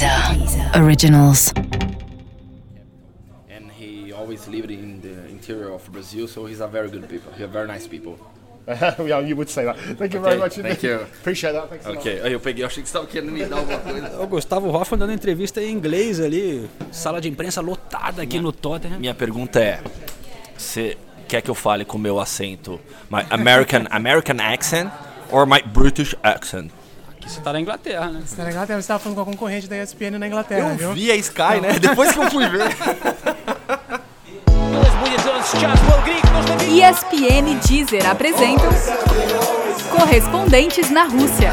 Deezer Originals. and he always lived in the interior of Brazil, so he's a very good people. He's a very nice people. yeah, you would say that. Thank you very Okay, much. thank you. Appreciate that. Thanks. Ok, aí eu peguei, eu achei que você estava querendo me dar alguma coisa. O Gustavo Hoffman dando entrevista em inglês ali, sala de imprensa lotada aqui no Tottenham. Minha pergunta é: você quer que eu fale com o meu acento, my American American accent or my British accent? Aqui você tá na Inglaterra, né? Na Inglaterra, você estava falando com a concorrente da ESPN na Inglaterra, Eu viu? vi a Sky, né? Depois que eu fui ver. ESPN e Deezer apresentam Correspondentes na Rússia,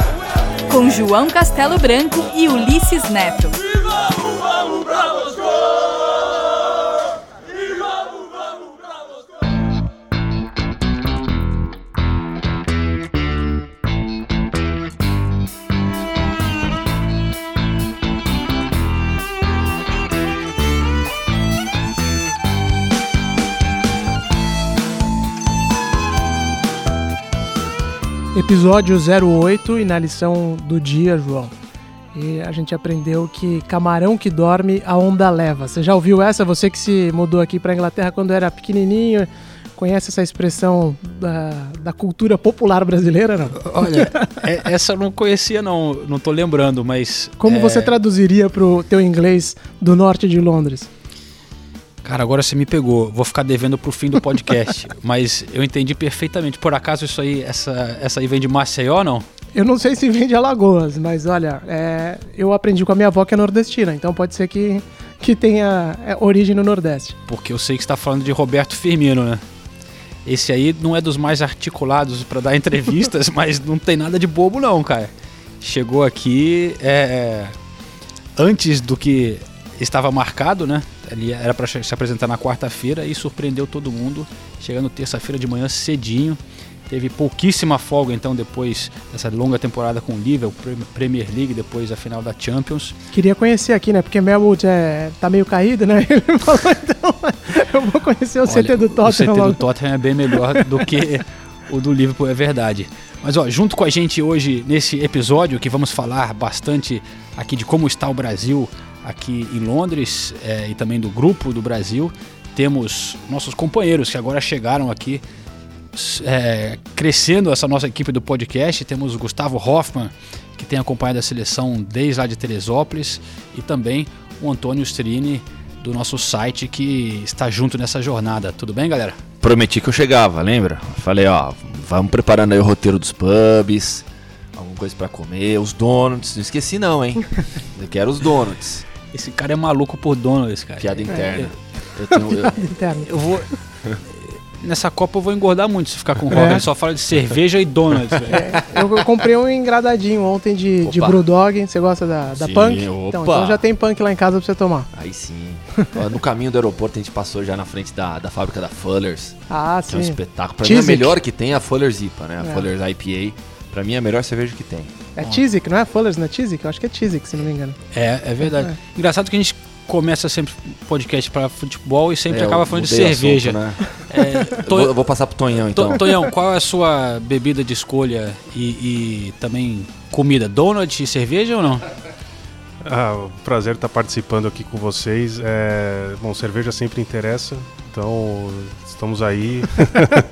com João Castelo Branco e Ulisses Neto. Episódio 08 e na lição do dia, João. E a gente aprendeu que camarão que dorme, a onda leva. Você já ouviu essa? Você que se mudou aqui para Inglaterra quando era pequenininho, conhece essa expressão da, da cultura popular brasileira, não? Olha, é- essa eu não conhecia não, não tô lembrando, mas... Como é, você traduziria pro teu inglês do norte de Londres? Cara, agora você me pegou. Vou ficar devendo pro fim do podcast. mas eu entendi perfeitamente. Por acaso isso aí, essa, essa aí vem de Maceió, não? Eu não sei se vem de Alagoas, mas olha, é, eu aprendi com a minha avó que é nordestina, então pode ser que, que tenha é, origem no Nordeste. Porque eu sei que você tá falando de Roberto Firmino, né? Esse aí não é dos mais articulados para dar entrevistas, mas não tem nada de bobo não, cara. Chegou aqui é, antes do que estava marcado, né? Ele era para se apresentar na quarta-feira e surpreendeu todo mundo, chegando terça-feira de manhã cedinho. Teve pouquíssima folga então depois dessa longa temporada com o Liverpool, Pre- Premier League, depois a final da Champions. Queria conhecer aqui, né? Porque Melwood é, tá meio caído, né? Ele falou, então eu vou conhecer o CT do O Tottenham CT do logo. Tottenham é bem melhor do que o do Liverpool, é verdade. Mas ó, junto com a gente hoje nesse episódio que vamos falar bastante aqui de como está o Brasil aqui em Londres é, e também do grupo do Brasil, temos nossos companheiros que agora chegaram aqui é, crescendo essa nossa equipe do podcast. Temos o Gustavo Hoffman, que tem acompanhado a seleção desde lá de Teresópolis, e também o Antônio Strini, do nosso site, que está junto nessa jornada. Tudo bem, galera? Prometi que eu chegava, lembra? Falei, ó, vamos preparando aí o roteiro dos pubs, alguma coisa pra comer, os donuts. Não esqueci não, hein? Eu quero os donuts. Esse cara é maluco por dono, esse cara. Piada interna. Eu tenho, eu- Interno. Eu vou. Nessa Copa eu vou engordar muito se ficar com o Robert. Ele só fala de cerveja e donuts, velho. Eu, comprei um engradadinho ontem de, de Opa. Brewdog. Você gosta da, da Sim, punk? opa. Então, então já tem punk lá em casa pra você tomar. Aí sim. No caminho do aeroporto a gente passou já na frente da, da fábrica da Fullers, Ah, que é um sim. espetáculo. Pra mim Chiswick. a melhor que tem é a Fullers IPA, né? A É. Fullers IPA. Pra mim é a melhor cerveja que tem. É Chiswick, não é Fullers, não é Chiswick? Eu acho que é Chiswick, se não me engano. É, é verdade. Engraçado que a gente começa sempre podcast para futebol e sempre É, acaba falando de cerveja. assunto, né? É, Eu vou, eu vou passar pro Tonhão então. Ton- Tonhão, qual é a sua bebida de escolha e, e também comida? Donut e cerveja ou não? Ah, o prazer estar participando aqui com vocês. É, bom, cerveja sempre interessa, então estamos aí.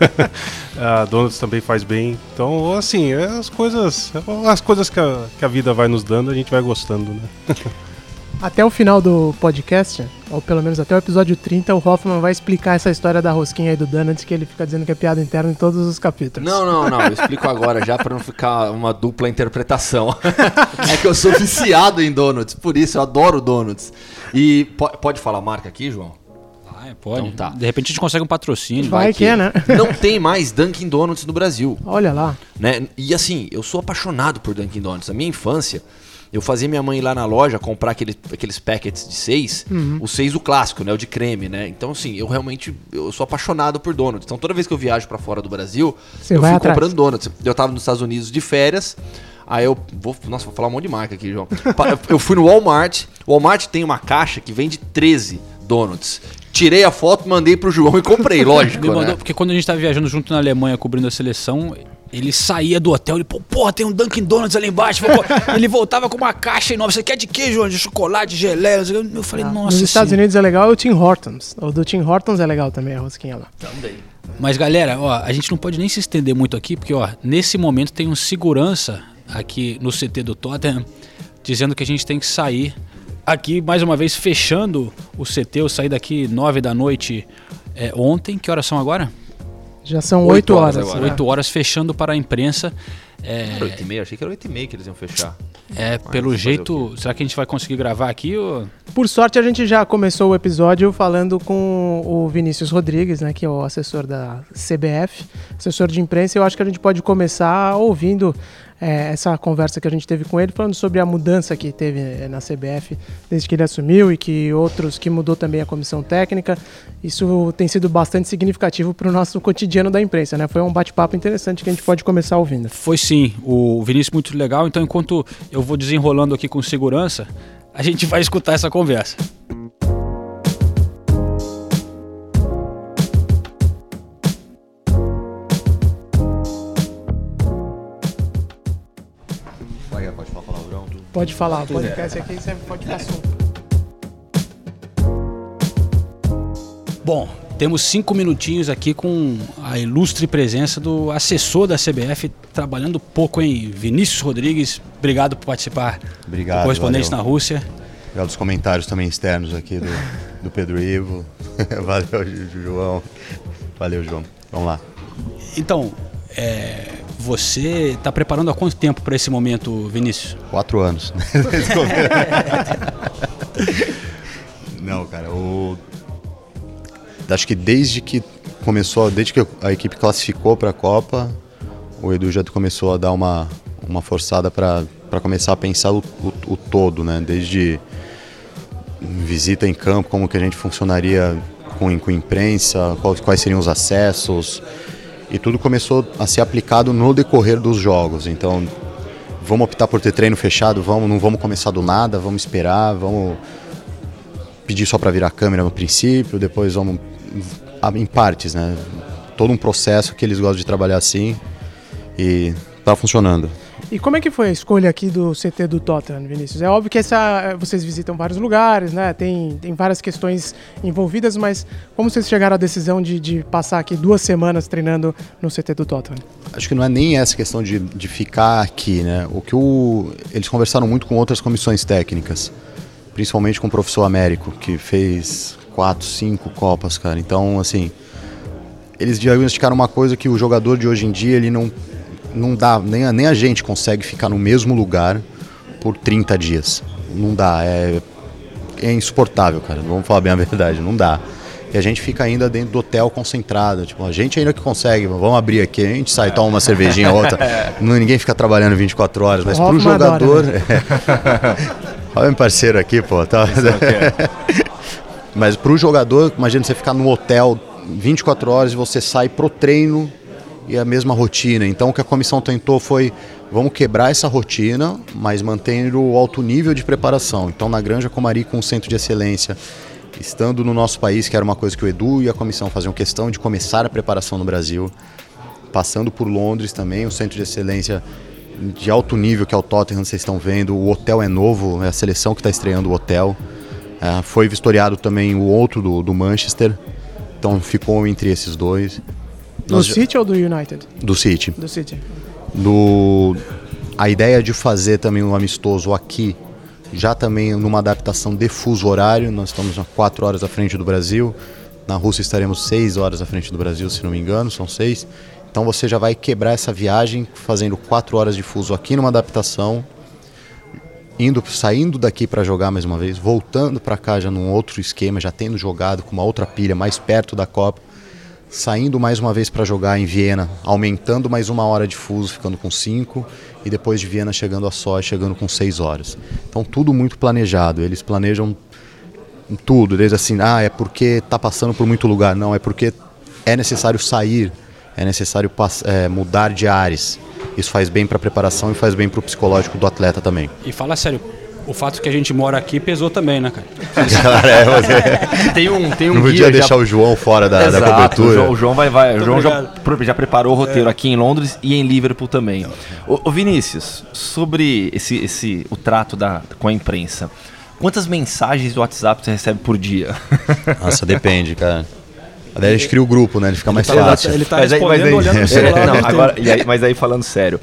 a Donuts também faz bem. Então, assim, é as coisas, as coisas que a, que a vida vai nos dando, a gente vai gostando, né? Até o final do podcast, ou pelo menos até o episódio 30, o Hoffman vai explicar essa história da rosquinha aí do Donuts, que ele fica dizendo que é piada interna em todos os capítulos. Não, não, não. Eu explico agora já pra não ficar uma dupla interpretação. é que eu sou viciado em donuts, por isso eu adoro donuts. E po- pode falar a marca aqui, João? É, pode. Então tá. De repente a gente consegue um patrocínio. Vai que é, né? Não tem mais Dunkin' Donuts no Brasil. Olha lá. né? E assim, eu sou apaixonado por Dunkin' Donuts. Na minha infância, eu fazia minha mãe ir lá na loja comprar aquele, aqueles packets de seis, Uhum. o seis o clássico, né? O de creme, né? Então, assim, eu realmente eu sou apaixonado por donuts. Então, toda vez que eu viajo pra fora do Brasil, Você eu vai fui atrás. comprando donuts. Eu tava nos Estados Unidos de férias. Aí eu vou, nossa, vou falar um monte de marca aqui, João. Eu fui no Walmart. O Walmart tem uma caixa que vende 13 donuts. Tirei a foto, mandei pro João e comprei, lógico, Me mandou- né? porque quando a gente tá viajando junto na Alemanha cobrindo a seleção, ele saía do hotel, ele, pô, porra, tem um Dunkin' Donuts ali embaixo. Pô, ele voltava com uma caixa enorme. Você quer de queijo, de chocolate, geleia? Eu falei, Ah, nossa Nos Estados senhora. Unidos é legal é o Tim Hortons. O do Tim Hortons é legal também, a rosquinha lá. Mas galera, ó, a gente não pode nem se estender muito aqui, porque ó, nesse momento tem um segurança aqui no CT do Tottenham dizendo que a gente tem que sair aqui mais uma vez fechando o CT. Eu saí daqui nove da noite é, ontem. Que horas são agora? Já são Oito 8 horas horas. agora. né? Oito horas fechando para a imprensa. É, Era 8 e meia, achei que era 8 e meia que eles iam fechar. é, pelo fazer o jeito, será que a gente vai conseguir gravar aqui? Ou... Por sorte, a gente já começou o episódio falando com o Vinícius Rodrigues, né, que é o assessor da CBF, assessor de imprensa. Eu acho que a gente pode começar ouvindo é, essa conversa que a gente teve com ele, falando sobre a mudança que teve é, na CBF desde que ele assumiu e que outros que mudou também a comissão técnica. Isso tem sido bastante significativo para o nosso cotidiano da imprensa, né? Foi um bate-papo interessante que a gente pode começar ouvindo. Foi sim, o Vinícius muito legal. Então, enquanto eu vou desenrolando aqui com segurança, a gente vai escutar essa conversa. Palavrão, tudo. Pode falar, podcast aqui você pode ficar assunto. Bom, temos cinco minutinhos aqui com a ilustre presença do assessor da CBF, trabalhando pouco em Vinícius Rodrigues. Obrigado por participar Obrigado, do correspondente valeu. na Rússia. Obrigado dos comentários também externos aqui do, do Pedro Ivo. Valeu, João. Valeu, João. Vamos lá. Então, é, você está preparando há quanto tempo para esse momento, Vinícius? Quatro anos. Não, cara, o... acho que desde que começou, desde que a equipe classificou para a Copa, o Edu já começou a dar uma, uma forçada para começar a pensar o, o, o todo, né? Desde visita em campo, como que a gente funcionaria com, com imprensa, quais, quais seriam os acessos, e tudo começou a ser aplicado no decorrer dos jogos. Então, vamos optar por ter treino fechado, vamos, não vamos começar do nada, vamos esperar, vamos pedir só para virar câmera no princípio, depois vamos em partes, né? Todo um processo que eles gostam de trabalhar assim e tá funcionando. E como é que foi a escolha aqui do CT do Tottenham, Vinícius? É óbvio que essa, vocês visitam vários lugares, né? Tem, tem várias questões envolvidas, mas como vocês chegaram à decisão de, de passar aqui duas semanas treinando no CT do Tottenham? Acho que não é nem essa questão de, de ficar aqui, né? O que o, eles conversaram muito com outras comissões técnicas, principalmente com o professor Américo, que fez quatro, cinco copas, cara. Então, assim, eles diagnosticaram uma coisa que o jogador de hoje em dia ele não não dá, nem a, nem a gente consegue ficar no mesmo lugar por 30 dias. Não dá, é, é insuportável, cara. Vamos falar bem a verdade, não dá. E a gente fica ainda dentro do hotel concentrado. Tipo, a gente ainda que consegue, vamos abrir aqui, a gente sai, toma uma cervejinha outra. Não, ninguém fica trabalhando 24 horas, mas O pro Hoffman adora, jogador. Olha meu parceiro aqui, pô. Tá... Mas pro jogador, imagina você ficar no hotel 24 horas e você sai pro treino e a mesma rotina. Então o que a comissão tentou foi vamos quebrar essa rotina, mas mantendo o alto nível de preparação. Então na Granja Comari com um centro de excelência, estando no nosso país, que era uma coisa que o Edu e a comissão faziam questão de começar a preparação no Brasil, passando por Londres também, o centro de excelência de alto nível que é o Tottenham, vocês estão vendo, o hotel é novo, é a seleção que está estreando o hotel. É, foi vistoriado também o outro do, do Manchester, então ficou entre esses dois. Do Nós City ou do United? do City. Do City. Do, a ideia de fazer também um amistoso aqui, já também numa adaptação de fuso horário, nós estamos a 4 horas à frente do Brasil, na Rússia estaremos 6 horas à frente do Brasil, se não me engano, são 6. Então você já vai quebrar essa viagem fazendo 4 horas de fuso aqui numa adaptação, indo saindo daqui para jogar mais uma vez, voltando para cá já num outro esquema, já tendo jogado com uma outra pilha mais perto da Copa, saindo mais uma vez para jogar em Viena, aumentando mais uma hora de fuso, ficando com cinco, e depois de Viena chegando a Só, chegando com seis horas. Então tudo muito planejado. Eles planejam tudo, desde assim, ah, é porque tá passando por muito lugar, não, é porque é necessário sair, é necessário é, mudar de ares. Isso faz bem para a preparação e faz bem para o psicológico do atleta também. E fala sério, o fato que a gente mora aqui pesou também, né, cara? Cara, é, você Tem um, tem um não guia podia já- deixar o João fora da, da Exato, O cobertura. João, o João vai, vai. O João já, já preparou o roteiro aqui em Londres e em Liverpool também. Ô, ô, Vinícius, sobre esse, esse, o trato da, com a imprensa, quantas mensagens do WhatsApp você recebe por dia? Nossa, depende, cara. Daí a gente cria o grupo, né? Ele fica mais tá- fácil. ele tá Mas aí- mas respondendo aí- olhando pro É, celular. não, né? agora, e aí- mas aí falando sério,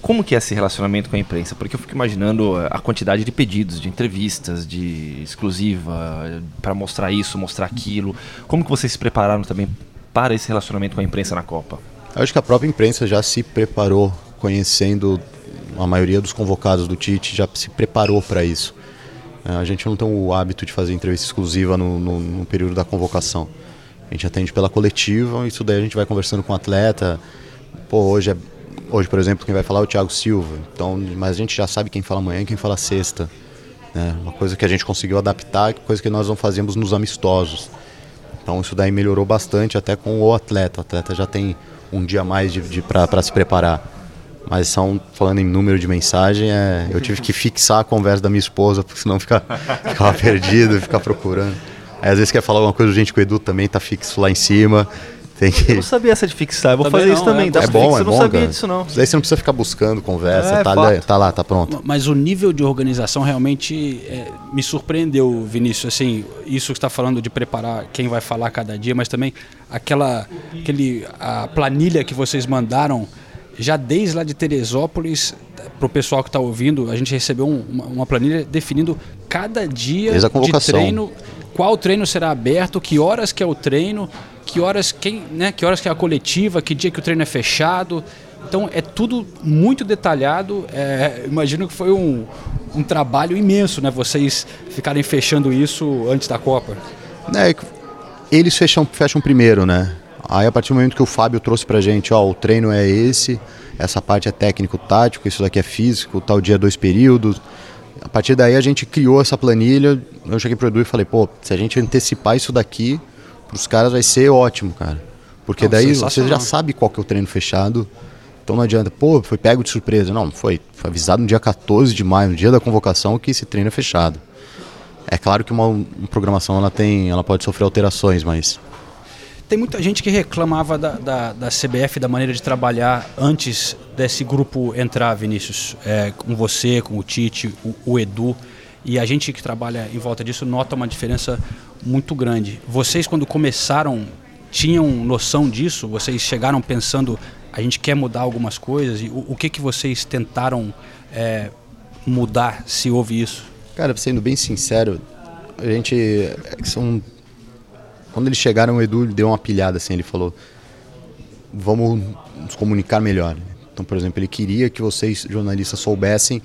como que é esse relacionamento com a imprensa? Porque eu fico imaginando a quantidade de pedidos, de entrevistas, de exclusiva, para mostrar isso, mostrar aquilo. Como que vocês se prepararam também para esse relacionamento com a imprensa na Copa? Eu acho que a própria imprensa já se preparou, conhecendo a maioria dos convocados do Tite, já se preparou para isso. É, A gente não tem o hábito de fazer entrevista exclusiva no, no- no período da convocação. A gente atende pela coletiva, isso daí a gente vai conversando com o atleta. Pô, hoje, é, hoje por exemplo, quem vai falar é o Thiago Silva. Então, mas a gente já sabe quem fala amanhã e quem fala sexta. né? Uma coisa que a gente conseguiu adaptar, coisa que nós não fazíamos nos amistosos. Então isso daí melhorou bastante até com o atleta. O atleta já tem um dia mais de, de para se preparar. Mas são, falando em número de mensagem, é, eu tive que fixar a conversa da minha esposa, porque senão fica, ficava perdido, ficar procurando. Aí às vezes quer falar alguma coisa urgente com o Edu também, tá fixo lá em cima. Tem que. Eu não sabia essa de fixar, eu vou Também fazer não, isso também. é tá É bom, fixo, é eu não bom, sabia cara. disso não. Daí você não precisa ficar buscando conversa, É, tá, fato. tá lá, tá pronto. Mas o nível de organização realmente é, me surpreendeu, Vinícius. Assim, isso que está falando de preparar quem vai falar cada dia, mas também aquela aquele, a planilha que vocês mandaram já desde lá de Teresópolis para o pessoal que está ouvindo, a gente recebeu um- uma, uma planilha definindo cada dia de treino, qual treino será aberto, que horas que é o treino, que horas quem, né, que horas que é a coletiva, que dia que o treino é fechado. Então é tudo muito detalhado. É, imagino que foi um, um trabalho imenso, né? Vocês ficarem fechando isso antes da Copa. É, eles fecham, fecham primeiro, né? Aí a partir do momento que o Fábio trouxe pra gente, ó, o treino é esse, essa parte é técnico-tático, isso daqui é físico, tal dia dois períodos. A partir daí a gente criou essa planilha, eu cheguei pro Edu e falei, pô, se a gente antecipar isso daqui, pros caras vai ser ótimo, cara. Porque Não, daí você já sabe qual que é o treino fechado, então não adianta, pô, foi pego de surpresa. Não, não foi. Foi avisado no dia 14 de maio, no dia da convocação, que esse treino é fechado. É claro que uma, uma programação ela tem, ela pode sofrer alterações, mas Tem muita gente que reclamava da, da, da CBF, da maneira de trabalhar antes desse grupo entrar, Vinícius. É, com você, com o Tite, o, o Edu. E a gente que trabalha em volta disso nota uma diferença muito grande. Vocês, quando começaram, tinham noção disso? Vocês chegaram pensando, a gente quer mudar algumas coisas? E o, o que, que vocês tentaram é, mudar, se houve isso? Cara, sendo bem sincero, a gente. São. Quando eles chegaram, o Edu deu uma pilhada assim, ele falou: Vamos nos comunicar melhor. Então, por exemplo, ele queria que vocês, jornalistas, soubessem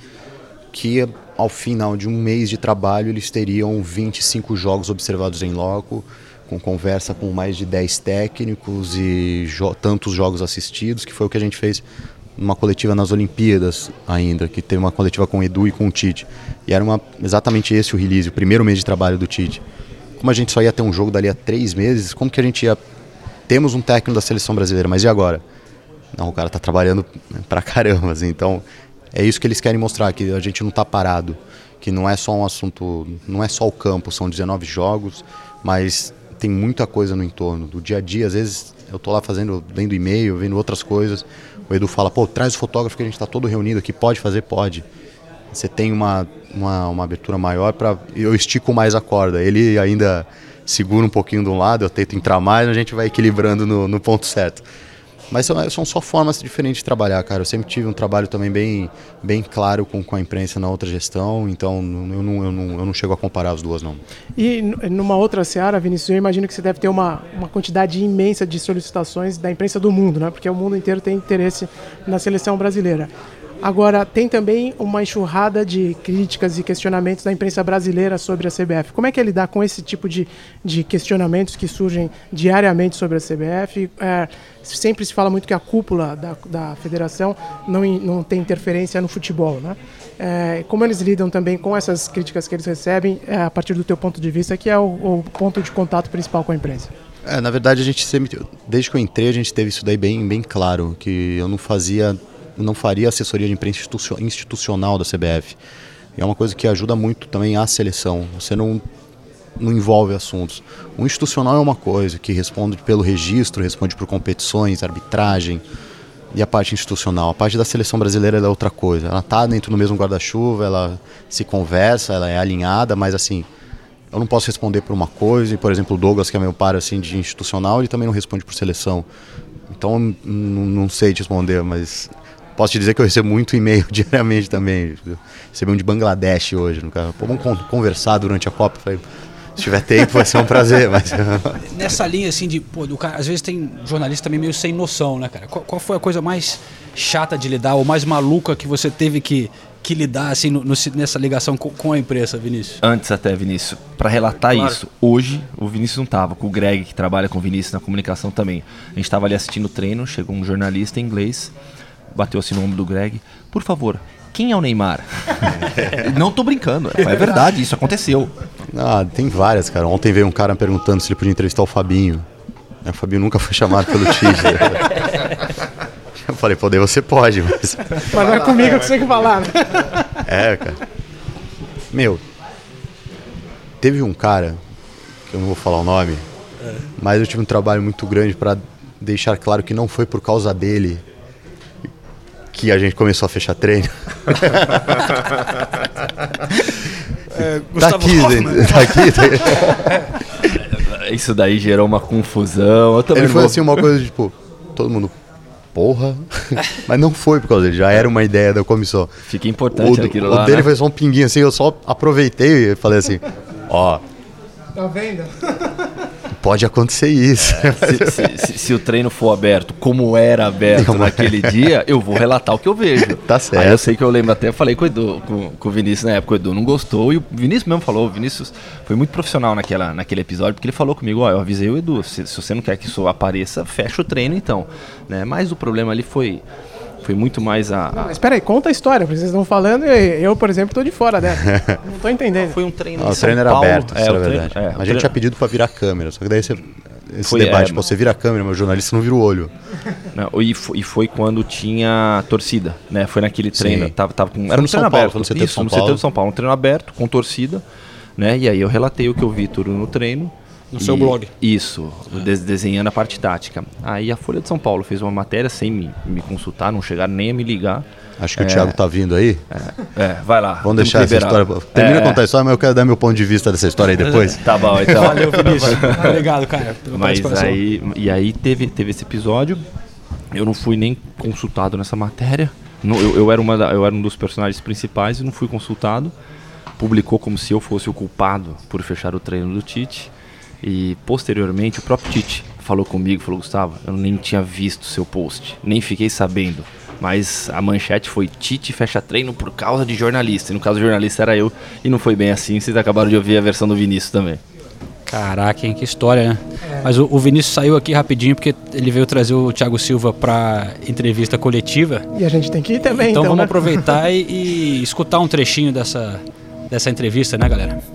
que ao final de um mês de trabalho eles teriam 25 jogos observados em loco, com conversa com mais de 10 técnicos e jo tantos jogos assistidos, que foi o que a gente fez numa coletiva nas Olimpíadas ainda, que teve uma coletiva com o Edu e com o Tite. E era uma, exatamente esse o release, o primeiro mês de trabalho do Tite. Como a gente só ia ter um jogo dali a três meses, como que a gente ia... Temos um técnico da seleção brasileira, mas e agora? Não, o cara tá trabalhando pra caramba, assim, então é isso que eles querem mostrar, que a gente não tá parado, que não é só um assunto, não é só o campo, são 19 jogos, mas tem muita coisa no entorno, do dia a dia, às vezes eu tô lá fazendo, lendo e-mail, vendo outras coisas, o Edu fala, pô, traz o fotógrafo que a gente tá todo reunido aqui, pode fazer? Pode. Você tem uma, uma, uma abertura maior para eu estico mais a corda, ele ainda segura um pouquinho de um lado, eu tento entrar mais, a gente vai equilibrando no, no ponto certo. Mas são, são só formas diferentes de trabalhar, cara. Eu sempre tive um trabalho também bem, bem claro com, com a imprensa na outra gestão, então eu não, eu, não, eu não chego a comparar as duas, não. E numa outra seara, Vinícius, eu imagino que você deve ter uma, uma quantidade imensa de solicitações da imprensa do mundo, né? Porque o mundo inteiro tem interesse na seleção brasileira. Agora, tem também uma enxurrada de críticas e questionamentos da imprensa brasileira sobre a CBF. Como é que é lidar com esse tipo de, de questionamentos que surgem diariamente sobre a CBF? É, sempre se fala muito que a cúpula da, da federação não, não tem interferência no futebol, né? É, como eles lidam também com essas críticas que eles recebem é, a partir do teu ponto de vista, que é o, o ponto de contato principal com a imprensa? É, na verdade, a gente sempre, desde que eu entrei, a gente teve isso daí bem, bem claro, que eu não fazia, não faria assessoria de imprensa institucio- institucional da CBF. E é uma coisa que ajuda muito também a seleção. Você não, não envolve assuntos. O institucional é uma coisa que responde pelo registro, responde por competições, arbitragem e a parte institucional. A parte da seleção brasileira é outra coisa. Ela está dentro do mesmo guarda-chuva, ela se conversa, ela é alinhada, mas assim, eu não posso responder por uma coisa. E, por exemplo, o Douglas, que é meu par assim, de institucional, ele também não responde por seleção. Então, não sei te responder, mas Posso te dizer que eu recebo muito e-mail diariamente também. Recebi um de Bangladesh hoje. No caso. Pô, vamos conversar durante a Copa. Falei, se tiver tempo vai ser um prazer. Mas... Nessa linha assim de, pô, do cara, às vezes tem jornalista também meio sem noção, né, cara? Qual, qual, foi a coisa mais chata de lidar ou mais maluca que você teve que, que lidar assim no, no, nessa ligação com, com, a imprensa, Vinícius? Antes até, Vinícius, para relatar claro. isso, hoje o Vinícius não tava, com o Greg que trabalha com o Vinícius na comunicação também. A gente estava ali assistindo o treino, chegou um jornalista em inglês bateu assim no ombro do Greg. Por favor, quem é o Neymar? não tô brincando, é verdade, isso aconteceu. Ah, tem várias, cara. Ontem veio um cara perguntando se ele podia entrevistar o Fabinho. O Fabinho nunca foi chamado pelo Tite. Eu falei, poder você pode, mas. Mas não é comigo que você tem que falar, né? É, cara. Meu, teve um cara, que eu não vou falar o nome, mas eu tive um trabalho muito grande para deixar claro que não foi por causa dele que a gente começou a fechar treino. é, tá aqui, tá aqui, tá aqui. Isso daí gerou uma confusão. Ele foi vou... assim uma coisa tipo, todo mundo porra. Mas não foi por causa dele, já era uma ideia da comissão. Fica importante o, aquilo o lá. O dele né? foi só um pinguinho assim, eu só aproveitei e falei assim: ó. Tá vendo? Pode acontecer isso. É, se, se, se, se, o treino for aberto, como era aberto naquele dia, eu vou relatar o que eu vejo. Tá certo. Aí eu sei que eu lembro até, falei com o Edu, com, com o Vinícius na época, o Edu não gostou, e o Vinícius mesmo falou, o Vinícius foi muito profissional naquela, naquele episódio, porque ele falou comigo, ó, eu avisei o Edu, se, se você não quer que isso apareça, fecha o treino então. Né? Mas o problema ali foi foi muito mais a. a... Não, mas espera aí, conta a história, porque vocês estão falando e eu, por exemplo, estou de fora dessa. não estou entendendo. Foi um treino não, O treino era Paulo. aberto, é, verdade. É, a gente treino... tinha pedido para virar câmera, só que daí você, esse foi, debate, é, você vira a câmera, mas o jornalista não vira o olho. Não, e, foi, e foi quando tinha torcida, né? Foi naquele treino. Tava, tava com, era no São Paulo, aberto, no CT Isso, São no CT do São Paulo, um treino aberto, com torcida, né? E aí eu relatei o que eu vi tudo no treino. No e, seu blog. Isso, desenhando a parte tática. Aí a Folha de São Paulo fez uma matéria sem me, me consultar, não chegaram nem a me ligar. Acho que é, o Thiago tá vindo aí. É, é vai lá. Vamos deixar essa história. Termina é, de contar a história, mas eu quero dar meu ponto de vista dessa história aí depois. tá bom, então. Valeu, Vinícius. Obrigado, cara. Mas aí, e aí teve, teve esse episódio. Eu não fui nem consultado nessa matéria. Eu, eu, era uma da, eu era um dos personagens principais e não fui consultado. Publicou como se eu fosse o culpado por fechar o treino do Tite. E posteriormente o próprio Tite falou comigo, falou, Gustavo, eu nem tinha visto seu post, nem fiquei sabendo. Mas a manchete foi Tite fecha treino por causa de jornalista. E no caso, o jornalista era eu. E não foi bem assim. Vocês acabaram de ouvir a versão do Vinícius também. Caraca, hein? Que história, né? É. Mas o, o, Vinícius saiu aqui rapidinho porque ele veio trazer o Thiago Silva para entrevista coletiva. E a gente tem que ir também, então. Então vamos né? aproveitar e, e escutar um trechinho dessa, dessa entrevista, né, galera?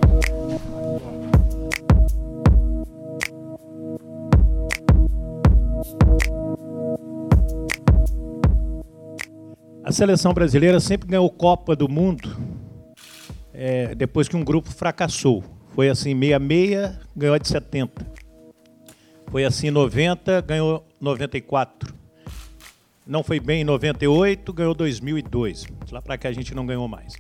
A seleção brasileira sempre ganhou Copa do Mundo é, depois que um grupo fracassou. Foi assim, 66, ganhou de 70. Foi assim, 90, ganhou 94. Não foi bem em 98, ganhou 2002. Lá para cá a gente não ganhou mais.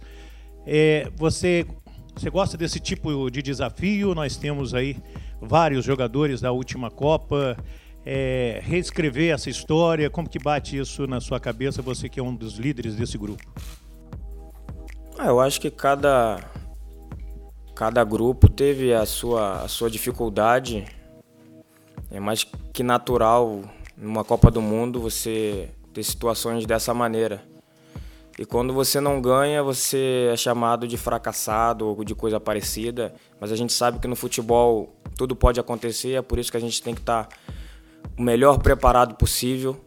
É, você, você gosta desse tipo de desafio? Nós temos aí vários jogadores da última Copa é, reescrever essa história? Como que bate isso na sua cabeça, você que é um dos líderes desse grupo? Ah, eu acho que cada, cada grupo teve a sua, a sua dificuldade. É mais que natural numa Copa do Mundo você ter situações dessa maneira. E quando você não ganha, você é chamado de fracassado ou de coisa parecida. Mas a gente sabe que no futebol tudo pode acontecer, é por isso que a gente tem que estar tá o melhor preparado possível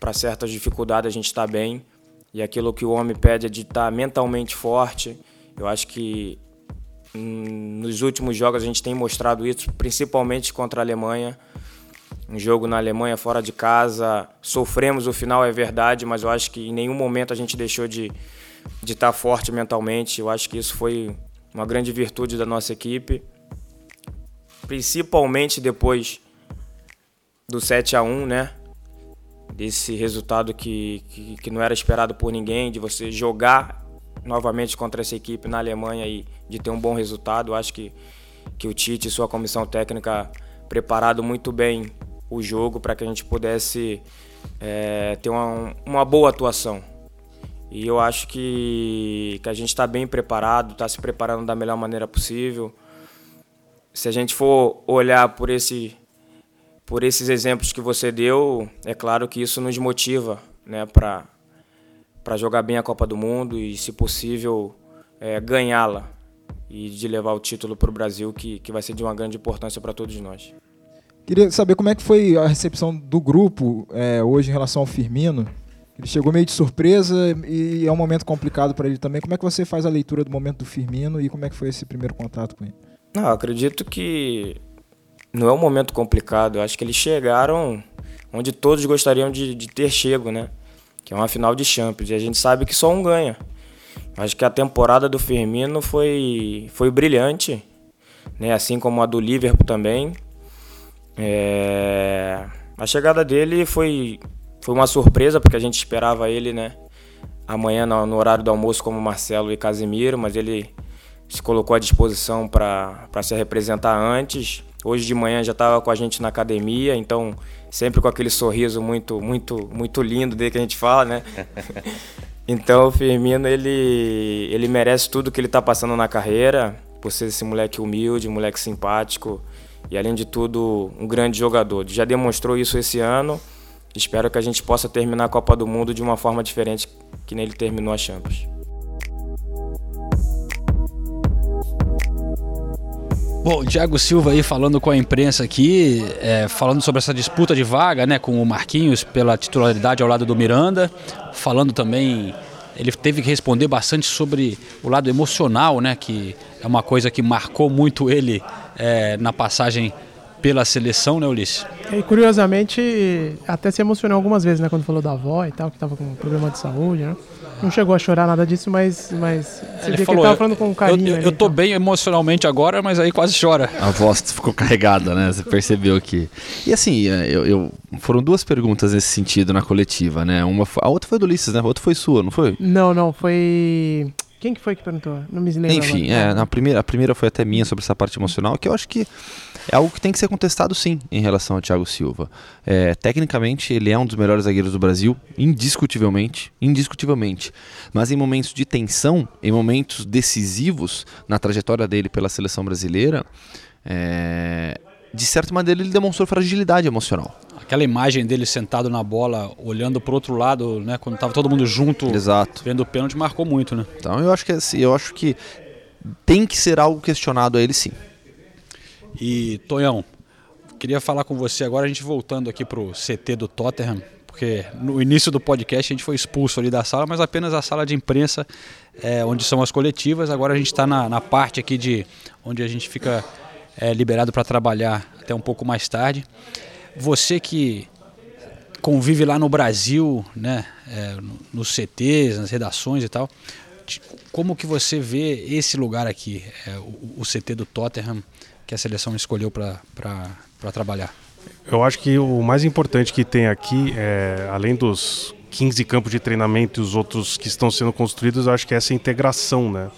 para certas dificuldades a gente está bem e aquilo que o homem pede é de estar tá mentalmente forte. Eu acho que hum, nos últimos jogos a gente tem mostrado isso, principalmente contra a Alemanha. Um jogo na Alemanha fora de casa, sofremos o final, é verdade, mas eu acho que em nenhum momento a gente deixou de de estar forte mentalmente. Eu acho que isso foi uma grande virtude da nossa equipe, principalmente depois do 7 a 1 né? Desse resultado que, que, que não era esperado por ninguém, de você jogar novamente contra essa equipe na Alemanha e de ter um bom resultado. Acho que, que o Tite e sua comissão técnica preparado muito bem o jogo para que a gente pudesse é, ter uma, uma boa atuação. E eu acho que, que a gente está bem preparado, está se preparando da melhor maneira possível. Se a gente for olhar por, esse, por esses exemplos que você deu, é claro que isso nos motiva né, para jogar bem a Copa do Mundo e, se possível, é, ganhá-la e de levar o título para o Brasil, que, que vai ser de uma grande importância para todos nós. Queria saber como é que foi a recepção do grupo é, hoje em relação ao Firmino. Ele chegou meio de surpresa e é um momento complicado para ele também. Como é que você faz a leitura do momento do Firmino e como é que foi esse primeiro contato com ele? Não, acredito que não é um momento complicado. Eu acho que eles chegaram onde todos gostariam de, de ter chego, né? Que é uma final de Champions. E a gente sabe que só um ganha. Acho que a temporada do Firmino foi, foi brilhante, né? assim como a do Liverpool também. É... A chegada dele foi foi uma surpresa, porque a gente esperava ele, né? Amanhã no, no horário do almoço como Marcelo e Casimiro, mas ele se colocou à disposição para se representar antes. Hoje de manhã já estava com a gente na academia, então sempre com aquele sorriso muito muito muito lindo dele que a gente fala, né? então o Firmino ele ele merece tudo que ele está passando na carreira, por ser esse moleque humilde, moleque simpático e além de tudo um grande jogador. Já demonstrou isso esse ano. Espero que a gente possa terminar a Copa do Mundo de uma forma diferente que nele terminou a Champions. Bom, Thiago Silva aí falando com a imprensa aqui, é, falando sobre essa disputa de vaga, né, com o Marquinhos pela titularidade ao lado do Miranda, falando também, ele teve que responder bastante sobre o lado emocional, né, que é uma coisa que marcou muito ele é, na passagem pela seleção, né, Ulisses? E curiosamente, até se emocionou algumas vezes, né, quando falou da avó e tal, que estava com problema de saúde, né? Não chegou a chorar nada disso, mas, mas você Ele falou, que ele tava falando com carinho. Eu, eu, ali, eu tô então. bem emocionalmente agora, mas aí quase chora. A voz ficou carregada, né? Você percebeu aqui. E assim, é, eu, eu- foram duas perguntas nesse sentido na coletiva, né? Uma foi- a outra foi do Ulisses, né? A outra foi sua, não foi? Não, não, foi. Quem que foi que perguntou? Não me lembro. Enfim, agora. é, na primeira, a primeira foi até minha sobre essa parte emocional, que eu acho que é algo que tem que ser contestado sim em relação ao Thiago Silva. É, tecnicamente, ele é um dos melhores zagueiros do Brasil, indiscutivelmente, indiscutivelmente. Mas em momentos de tensão, em momentos decisivos na trajetória dele pela seleção brasileira, é, de certa maneira ele demonstrou fragilidade emocional. Aquela imagem dele sentado na bola, olhando pro outro lado, né, quando tava todo mundo junto, Exato. vendo o pênalti, marcou muito, né? Então eu acho que assim, eu acho que tem que ser algo questionado a ele sim. E, Tonhão, queria falar com você agora, a gente voltando aqui pro CT do Tottenham, porque no início do podcast a gente foi expulso ali da sala, mas apenas a sala de imprensa, é, onde são as coletivas. Agora a gente está na, na parte aqui de onde a gente fica é, liberado para trabalhar até um pouco mais tarde. Você que convive lá no Brasil, né, é, no- nos CTs, nas redações e tal, como que você vê esse lugar aqui, é, o, o CT do Tottenham, que a seleção escolheu para trabalhar? Eu acho que o mais importante que tem aqui, é, além dos 15 campos de treinamento e os outros que estão sendo construídos, eu acho que é essa integração, né?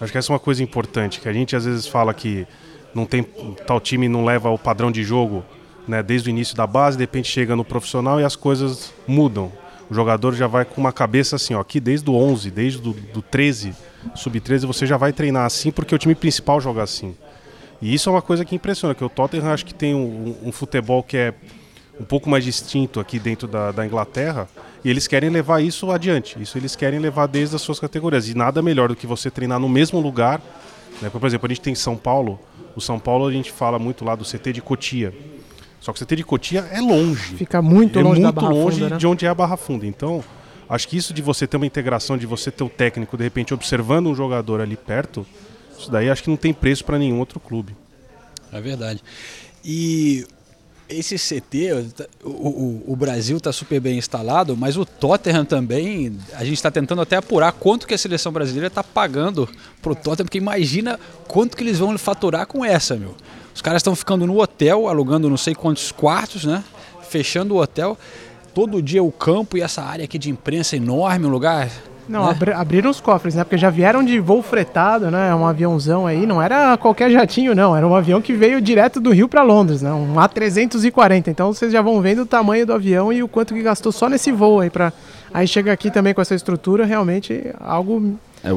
Acho que essa é uma coisa importante, que a gente às vezes fala que não tem tal time não leva o padrão de jogo, né, desde o início da base, de repente chega no profissional e as coisas mudam. O jogador já vai com uma cabeça assim, ó, aqui desde o 11, desde do, do 13, sub-13, você já vai treinar assim porque o time principal joga assim. E isso é uma coisa que impressiona, que o Tottenham acho que tem um, um futebol que é um pouco mais distinto aqui dentro da, da Inglaterra e eles querem levar isso adiante. Isso eles querem levar desde as suas categorias. E nada melhor do que você treinar no mesmo lugar. Né? Por exemplo, a gente tem São Paulo. O São Paulo a gente fala muito lá do CT de Cotia. Só que o CT de Cotia é longe. Fica muito é longe da muito Barra longe Funda, né? de onde é a Barra Funda. Então, acho que isso de você ter uma integração, de você ter o técnico, de repente, observando um jogador ali perto, isso daí acho que não tem preço para nenhum outro clube. É verdade. E esse CT, o, o, o Brasil está super bem instalado, mas o Tottenham também, a gente está tentando até apurar quanto que a seleção brasileira está pagando pro Tottenham, porque imagina quanto que eles vão faturar com essa, meu. Os caras estão ficando no hotel, alugando não sei quantos quartos, né? Fechando o hotel. Todo dia o campo e essa área aqui de imprensa enorme, um lugar Não, né? abri- abriram os cofres, né? Porque já vieram de voo fretado, né? Um aviãozão aí. Não era qualquer jatinho, não. Era um avião que veio direto do Rio para Londres, né? Um A340. Então vocês já vão vendo o tamanho do avião e o quanto que gastou só nesse voo aí para Aí chega aqui também com essa estrutura, realmente algo É,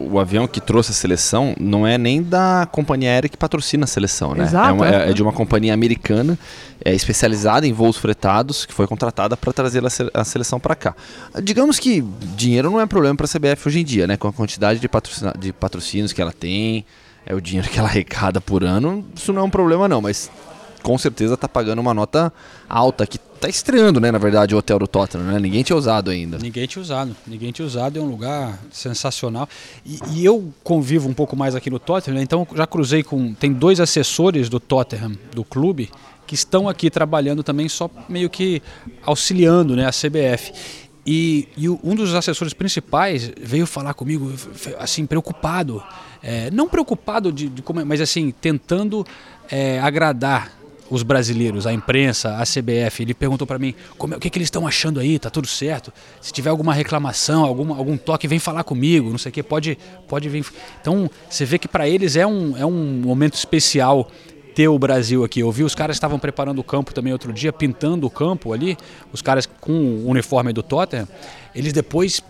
o, avião que trouxe a seleção não é nem da companhia aérea que patrocina a seleção, né? Exato, é, uma- é. é de uma companhia americana, é especializada em voos fretados, que foi contratada para trazer a seleção para cá. Digamos que dinheiro não é problema para a CBF hoje em dia, né? Com a quantidade de, patrocina- de patrocínios que ela tem, é o dinheiro que ela arrecada por ano, isso não é um problema não, mas com certeza tá pagando uma nota alta que tá estreando, né, na verdade, o hotel do Tottenham, né? Ninguém tinha usado ainda. Ninguém tinha usado. Ninguém tinha usado, é um lugar sensacional. E, e eu convivo um pouco mais aqui no Tottenham, né? então já cruzei com. Tem dois assessores do Tottenham, do clube, que estão aqui trabalhando também, só meio que auxiliando né, a CBF. E, e um dos assessores principais veio falar comigo, assim, preocupado. É, não preocupado de, de como, é, mas assim, tentando é, agradar os brasileiros, a imprensa, a CBF. Ele perguntou para mim como é- o que, que eles estão achando aí, tá tudo certo? Se tiver alguma reclamação, alguma, algum toque, vem falar comigo, não sei o que, pode, pode vir. Então você vê que para eles é um, é um momento especial ter o Brasil aqui. Eu vi os caras estavam preparando o campo também outro dia, pintando o campo ali, os caras com o uniforme do Tottenham. Eles depois,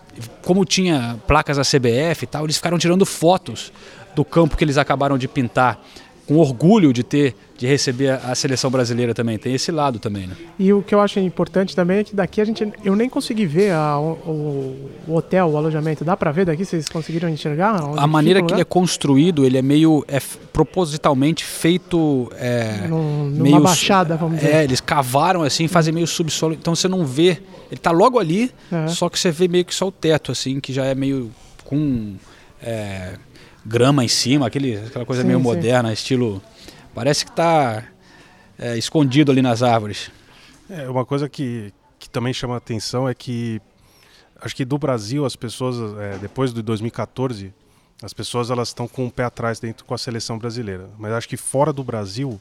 como tinha placas da CBF e tal, eles ficaram tirando fotos do campo que eles acabaram de pintar, com orgulho de ter, de receber a, seleção brasileira também. Tem esse lado também, né? E o que eu acho importante também é que daqui a gente. Eu nem consegui ver a- o, o hotel, o alojamento. Dá pra ver daqui? Vocês conseguiram enxergar? A maneira que ele é construído, ele é meio é propositalmente feito é, Num- numa meio baixada, vamos dizer. É, eles cavaram assim, fazem meio subsolo, então você não vê, ele tá logo ali, Aham. só que você vê meio que só o teto assim, que já é meio com é, grama em cima, aquele, aquela coisa Sim, meio sim. moderna, estilo parece que tá é, escondido ali nas árvores. É, uma coisa que, que também chama a atenção é que acho que do Brasil as pessoas, é, depois de 2014, as pessoas elas estão com o pé atrás dentro com a seleção brasileira. Mas acho que fora do Brasil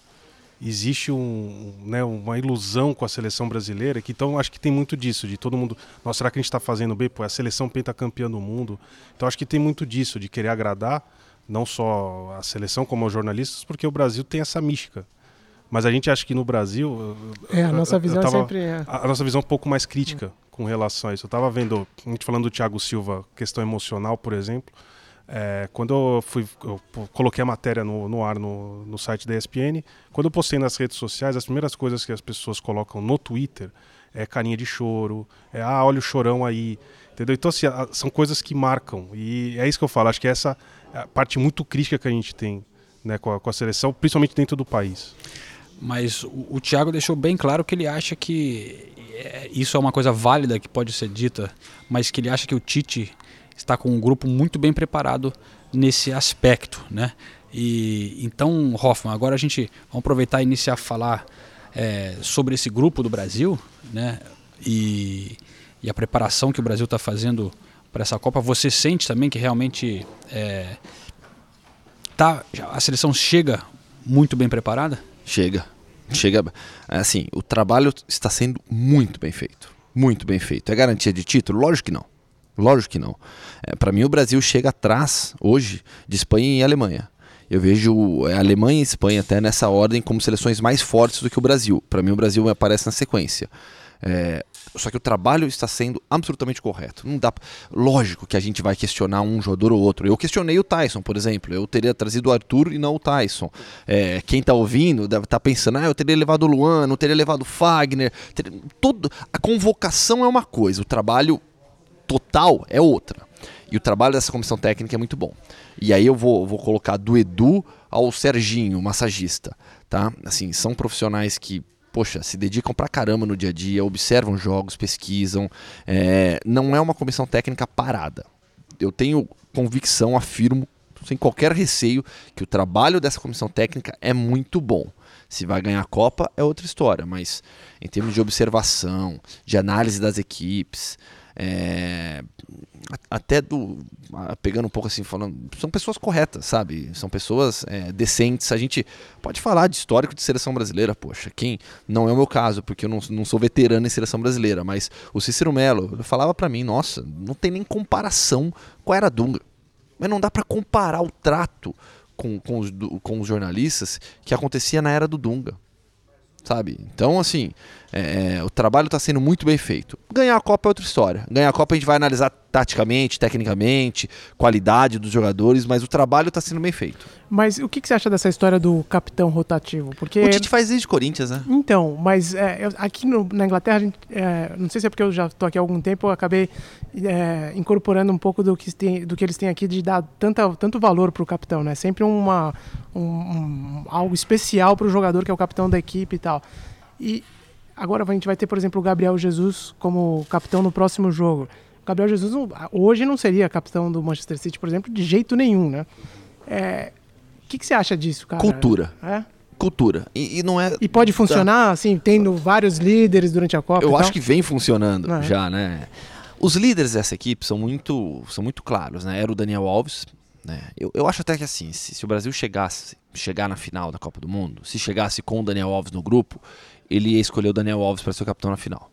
existe um, né, uma ilusão com a seleção brasileira, que então acho que tem muito disso, de todo mundo, nossa, será que a gente está fazendo bem? Pô, é a seleção pentacampeã do mundo. Então acho que tem muito disso, de querer agradar não só a seleção como os jornalistas, porque o Brasil tem essa mística. Mas a gente acha que no Brasil. É, a nossa visão é tava- sempre. é. a, a nossa visão é um pouco mais crítica com relação a isso. Eu estava vendo, a gente falando do Thiago Silva, questão emocional, por exemplo. é, quando eu fui, eu coloquei a matéria no, no ar no, no site da ESPN, quando eu postei nas redes sociais, as primeiras coisas que as pessoas colocam no Twitter é carinha de choro, é ah, olha o chorão aí, entendeu? Então, assim, são coisas que marcam. E é isso que eu falo, acho que essa a parte muito crítica que a gente tem né, com, a, com a seleção, principalmente dentro do país. Mas o, o Thiago deixou bem claro que ele acha que é, isso é uma coisa válida que pode ser dita, mas que ele acha que o Tite está com um grupo muito bem preparado nesse aspecto, né? E então, Hoffman, agora a gente vamos aproveitar e iniciar a falar é, sobre esse grupo do Brasil, né? E, e a preparação que o Brasil está fazendo para essa Copa. Você sente também que realmente é, tá, a seleção chega muito bem preparada? Chega. Chega. Assim, o trabalho está sendo muito bem feito. Muito bem feito. É garantia de título? Lógico que não. Lógico que não. É, Para mim, o Brasil chega atrás, hoje, de Espanha e Alemanha. Eu vejo é, Alemanha e Espanha até nessa ordem como seleções mais fortes do que o Brasil. Para mim, o Brasil aparece na sequência. É, só que o trabalho está sendo absolutamente correto. Não dá, lógico que a gente vai questionar um jogador ou outro. Eu questionei o Tyson, por exemplo. Eu teria trazido o Arthur e não o Tyson. É, quem está ouvindo deve estar pensando, ah, eu teria levado o Luan, não teria levado o Fagner. Teria- todo, a convocação é uma coisa, o trabalho total é outra. E o trabalho dessa comissão técnica é muito bom. E aí eu vou, vou colocar do Edu ao Serginho, massagista, tá? Assim, são profissionais que, poxa, se dedicam pra caramba no dia a dia, observam jogos, pesquisam. é, não é uma comissão técnica parada. Eu tenho convicção, afirmo, sem qualquer receio, que o trabalho dessa comissão técnica é muito bom. Se vai ganhar a Copa é outra história, mas em termos de observação, de análise das equipes, é, até do pegando um pouco assim falando são pessoas corretas sabe? São pessoas é, decentes. A gente pode falar de histórico de seleção brasileira poxa quem? Não é o meu caso porque eu não, não sou veterano em seleção brasileira mas o Cícero Melo falava para mim nossa não tem nem comparação com a era Dunga. Mas não dá para comparar o trato com, com, os, com os jornalistas que acontecia na era do Dunga sabe? Então assim é, é, o trabalho está sendo muito bem feito. Ganhar a Copa é outra história. Ganhar a Copa a gente vai analisar taticamente, tecnicamente, qualidade dos jogadores, mas o trabalho está sendo bem feito. Mas o que, que, você acha dessa história do capitão rotativo? Porque o Tite faz desde Corinthians, né? Então, mas é, eu, aqui no, na Inglaterra, gente, é, não sei se é porque eu já estou aqui há algum tempo, eu acabei é, incorporando um pouco do que, tem, do que eles têm aqui de dar tanta, tanto valor para o capitão, né? Sempre uma, um, um, algo especial para o jogador que é o capitão da equipe e tal. E Agora a gente vai ter, por exemplo, o Gabriel Jesus como capitão no próximo jogo. O Gabriel Jesus hoje não seria capitão do Manchester City, por exemplo, de jeito nenhum, né? É, o que, que, você acha disso, cara? Cultura. É? Cultura. E, e, não é. E pode funcionar, assim, tendo vários líderes durante a Copa? Eu acho que vem funcionando é. já, né? Os líderes dessa equipe são muito, são muito claros, né? Era o Daniel Alves. Né? Eu, eu acho até que assim, se, se o Brasil chegasse chegar na final da Copa do Mundo, se chegasse com o Daniel Alves no grupo, ele ia escolher o Daniel Alves para ser o capitão na final.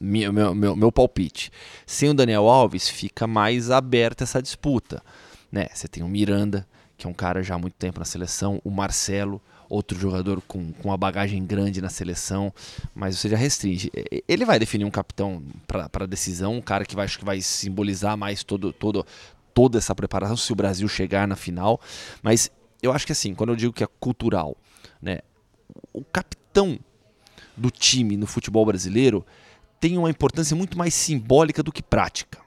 Meu, meu, meu, meu, palpite. Sem o Daniel Alves, fica mais aberta essa disputa. Né? Você tem o Miranda, que é um cara já há muito tempo na seleção, o Marcelo, outro jogador com, com uma bagagem grande na seleção, mas você já restringe. Ele vai definir um capitão para decisão, um cara que vai, acho que vai simbolizar mais todo, todo, toda essa preparação se o Brasil chegar na final. Mas eu acho que assim, quando eu digo que é cultural, né, o capitão do time no futebol brasileiro tem uma importância muito mais simbólica do que prática.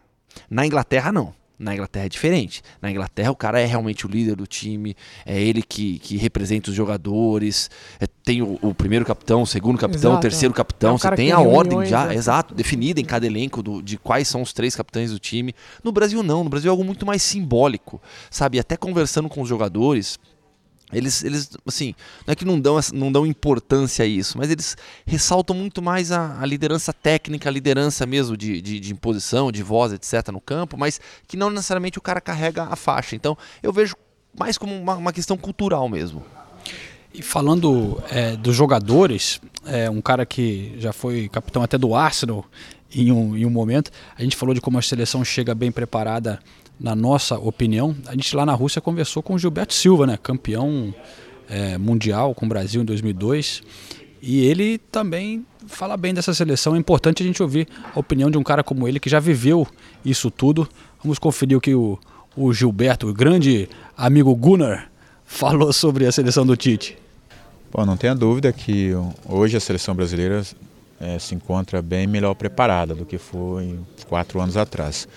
Na Inglaterra, não. Na Inglaterra é diferente. Na Inglaterra, o cara é realmente o líder do time, é ele que, que representa os jogadores. É, tem o, o, primeiro capitão, o segundo capitão, exato, o terceiro é. capitão. É você tem a ordem já, exato. exato, definida em cada elenco do, de quais são os três capitães do time. No Brasil, não. No Brasil é algo muito mais simbólico, sabe? Até conversando com os jogadores, eles, eles assim, não é que não dão, não dão importância a isso, mas eles ressaltam muito mais a, a liderança técnica, a liderança mesmo de, de, de, imposição, de voz, etc. no campo, mas que não necessariamente o cara carrega a faixa. Então eu vejo mais como uma, uma questão cultural mesmo. E falando é, dos jogadores, é, um cara que já foi capitão até do Arsenal em um, em um momento, a gente falou de como a seleção chega bem preparada na nossa opinião, a gente lá na Rússia conversou com o Gilberto Silva, né, campeão é, mundial com o Brasil em 2002, e ele também fala bem dessa seleção. É importante a gente ouvir a opinião de um cara como ele que já viveu isso tudo. Vamos conferir o que o, o Gilberto, o grande amigo Gunnar, falou sobre a seleção do Tite. Bom, não tenha dúvida que hoje a seleção brasileira é, se encontra bem melhor preparada do que foi quatro anos atrás.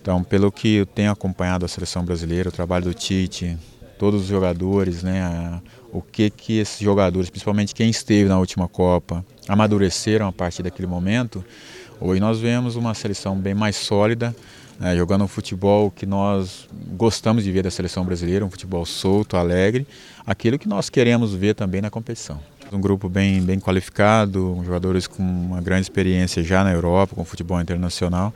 Então, pelo que eu tenho acompanhado a seleção brasileira, o trabalho do Tite, todos os jogadores, né, o que que esses jogadores, principalmente quem esteve na última Copa, amadureceram a partir daquele momento, hoje nós vemos uma seleção bem mais sólida, né, jogando um futebol que nós gostamos de ver da seleção brasileira, um futebol solto, alegre, aquilo que nós queremos ver também na competição. Um grupo bem, bem qualificado, jogadores com uma grande experiência já na Europa, com futebol internacional.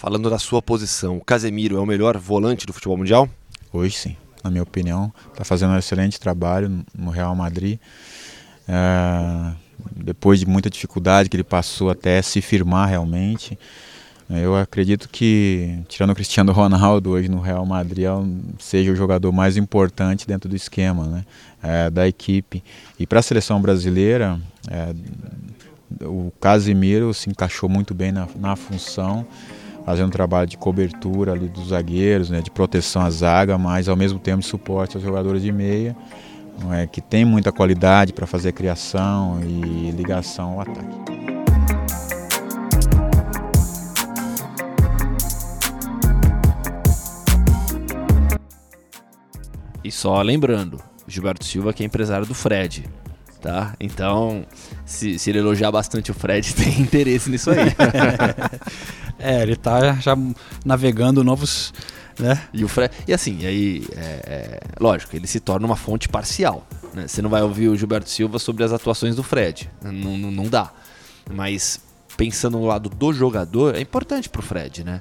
Falando da sua posição, o Casemiro é o melhor volante do futebol mundial? Hoje sim, na minha opinião. Está fazendo um excelente trabalho no Real Madrid. É, depois de muita dificuldade que ele passou até se firmar realmente. Eu acredito que, tirando o Cristiano Ronaldo hoje no Real Madrid, é seja o jogador mais importante dentro do esquema né, é, da equipe. E para a seleção brasileira, é, o Casemiro se encaixou muito bem na, na função fazendo um trabalho de cobertura ali dos zagueiros, né, de proteção à zaga, mas ao mesmo tempo de suporte aos jogadores de meia, é, que tem muita qualidade para fazer criação e ligação ao ataque. E só lembrando, Gilberto Silva que é empresário do Fred, tá? Então, se, se ele elogiar bastante o Fred, tem interesse nisso aí. é, ele tá já navegando novos. Né? E, o Fred, e assim, aí, é, é, lógico, ele se torna uma fonte parcial. Né? Você não vai ouvir o Gilberto Silva sobre as atuações do Fred. Não, não, não dá. Mas pensando no lado do jogador, é importante pro Fred, né?